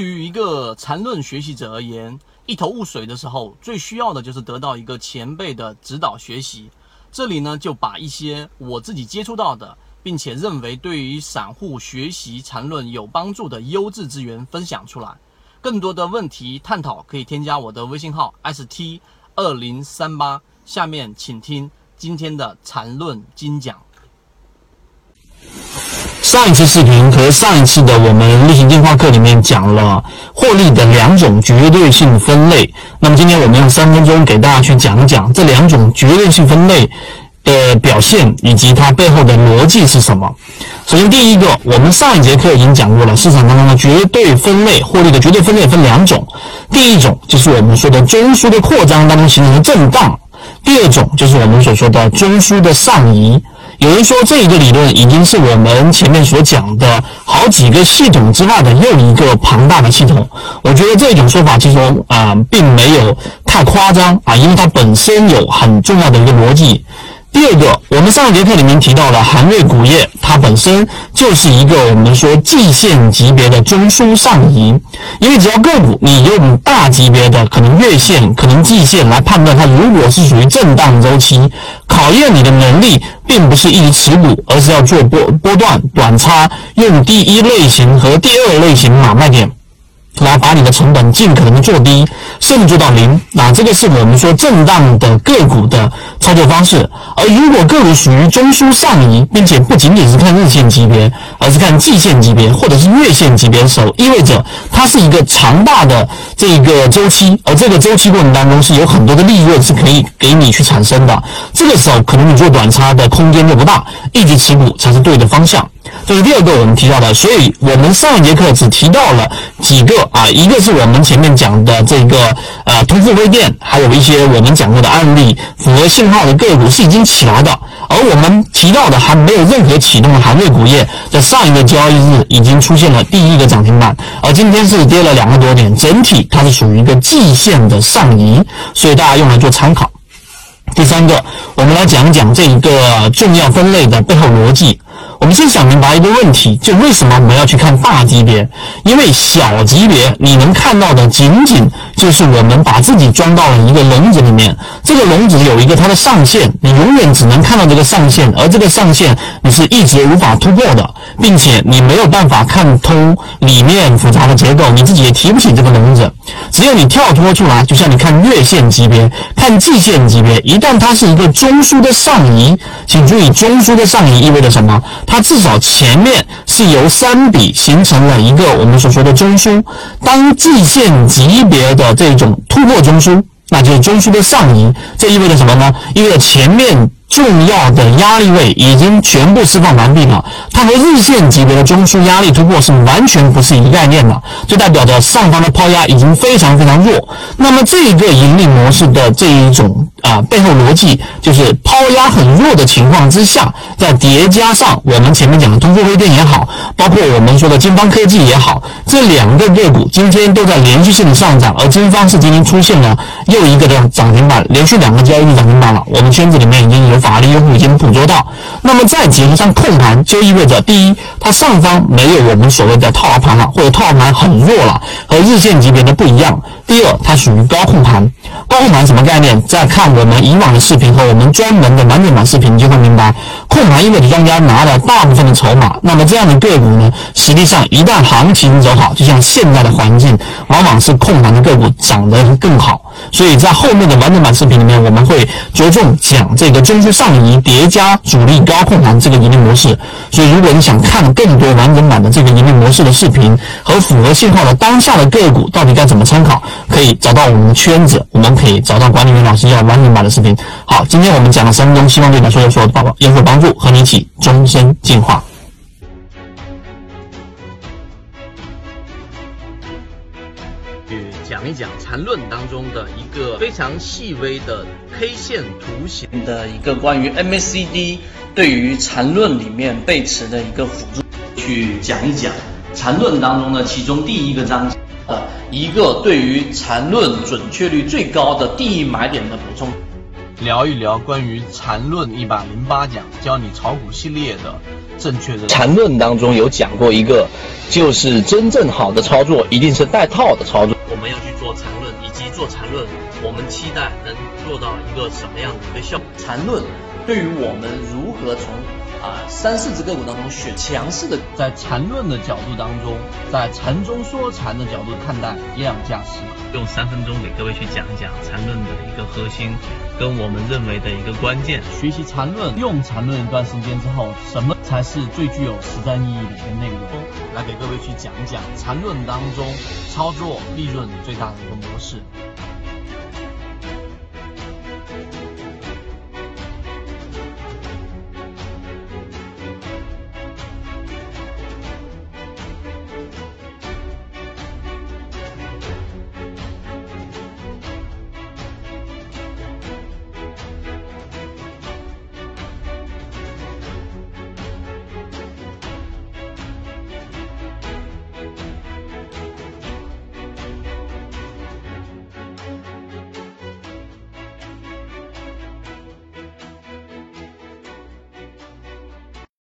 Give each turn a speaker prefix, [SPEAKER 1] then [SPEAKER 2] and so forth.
[SPEAKER 1] 对于一个缠论学习者而言，一头雾水的时候，最需要的就是得到一个前辈的指导学习。这里呢，就把一些我自己接触到的，并且认为对于散户学习缠论有帮助的优质资源分享出来。更多的问题探讨，可以添加我的微信号 st 二零三八。下面请听今天的缠论精讲。
[SPEAKER 2] 上一次视频和上一次的我们例行电话课里面讲了获利的两种绝对性分类。那么今天我们用三分钟给大家去讲一讲这两种绝对性分类的表现以及它背后的逻辑是什么。首先，第一个，我们上一节课已经讲过了，市场当中的绝对分类获利的绝对分类分两种。第一种就是我们说的中枢的扩张当中形成的震荡，第二种就是我们所说的中枢的上移。有人说这一个理论已经是我们前面所讲的好几个系统之外的又一个庞大的系统。我觉得这种说法其实啊并没有太夸张啊，因为它本身有很重要的一个逻辑。第二个，我们上一节课里面提到了韩瑞钴业，它本身就是一个我们说季线级别的中枢上移，因为只要个股你用大级别的可能月线、可能季线来判断它，如果是属于震荡周期，考验你的能力，并不是一直持股，而是要做波波段短差，用第一类型和第二类型买卖点。来把你的成本尽可能的做低，甚至做到零。那这个是我们说震荡的个股的操作方式。而如果个股属于中枢上移，并且不仅仅是看日线级别，而是看季线级别或者是月线级别的时候，意味着它是一个长大的这个周期，而这个周期过程当中是有很多的利润是可以给你去产生的。这个时候可能你做短差的空间就不大，一直持股才是对的方向。这是第二个我们提到的，所以我们上一节课只提到了几个啊，一个是我们前面讲的这个呃通富微电，还有一些我们讲过的案例，符合信号的个股是已经起来的，而我们提到的还没有任何启动的行业股业，在上一个交易日已经出现了第一个涨停板，而今天是跌了两个多点，整体它是属于一个季线的上移，所以大家用来做参考。第三个，我们来讲讲这一个重要分类的背后逻辑。我们先想明白一个问题，就为什么我们要去看大级别？因为小级别你能看到的仅仅就是我们把自己装到了一个笼子里面，这个笼子有一个它的上限，你永远只能看到这个上限，而这个上限你是一直无法突破的，并且你没有办法看通里面复杂的结构，你自己也提不起这个笼子。只有你跳脱出来，就像你看月线级别、看季线级别，一旦它是一个中枢的上移，请注意，中枢的上移意味着什么？它至少前面是由三笔形成了一个我们所说的中枢，当季线级别的这种突破中枢，那就是中枢的上移，这意味着什么呢？意味着前面。重要的压力位已经全部释放完毕了，它和日线级别的中枢压力突破是完全不是一个概念的，就代表着上方的抛压已经非常非常弱。那么这个盈利模式的这一种啊背后逻辑，就是抛压很弱的情况之下，再叠加上我们前面讲的通富微电也好，包括我们说的金方科技也好，这两个个股今天都在连续性的上涨，而金方是今天出现了又一个的涨停板，连续两个交易日涨停板了。我们圈子里面已经有。法律用户已经捕捉到，那么再结合上控盘，就意味着第一，它上方没有我们所谓的套牢盘了，或者套牢盘很弱了，和日线级别的不一样。第二，它属于高控盘。高控盘什么概念？再看我们以往的视频和我们专门的完整版视频，你就会明白，控盘意味着庄家拿了大部分的筹码。那么这样的个股呢，实际上一旦行情走好，就像现在的环境，往往是控盘的个股涨得更好。所以在后面的完整版视频里面，我们会着重讲这个中枢上移叠加主力高控盘这个盈利模式。所以如果你想看更多完整版的这个盈利模式的视频和符合信号的当下的个股到底该怎么参考，可以找到我们的圈子，我们可以找到管理员老师要完整版的视频。好，今天我们讲了三分钟，希望对你说有所帮有所帮助，和你一起终身进化。
[SPEAKER 1] 讲一讲缠论当中的一个非常细微的 K 线图形
[SPEAKER 3] 的一个关于 MACD 对于缠论里面背驰的一个辅助，去讲一讲缠论当中的其中第一个章节一个对于缠论准确率最高的第一买点的补充。
[SPEAKER 1] 聊一聊关于缠论一百零八讲教你炒股系列的正确的
[SPEAKER 3] 缠论当中有讲过一个，就是真正好的操作一定是带套的操作。
[SPEAKER 1] 我们要去做缠论，以及做缠论，我们期待能做到一个什么样的一个效果？缠论对于我们如何从啊三四只个股当中选强势的，在缠论的角度当中，在缠中说禅的角度看待量价时，用三分钟给各位去讲一讲缠论的一个核心，跟我们认为的一个关键。学习缠论，用缠论一段时间之后，什么才是最具有实战意义的一个内容？来给各位去讲一讲缠论当中操作利润最大的一个模式。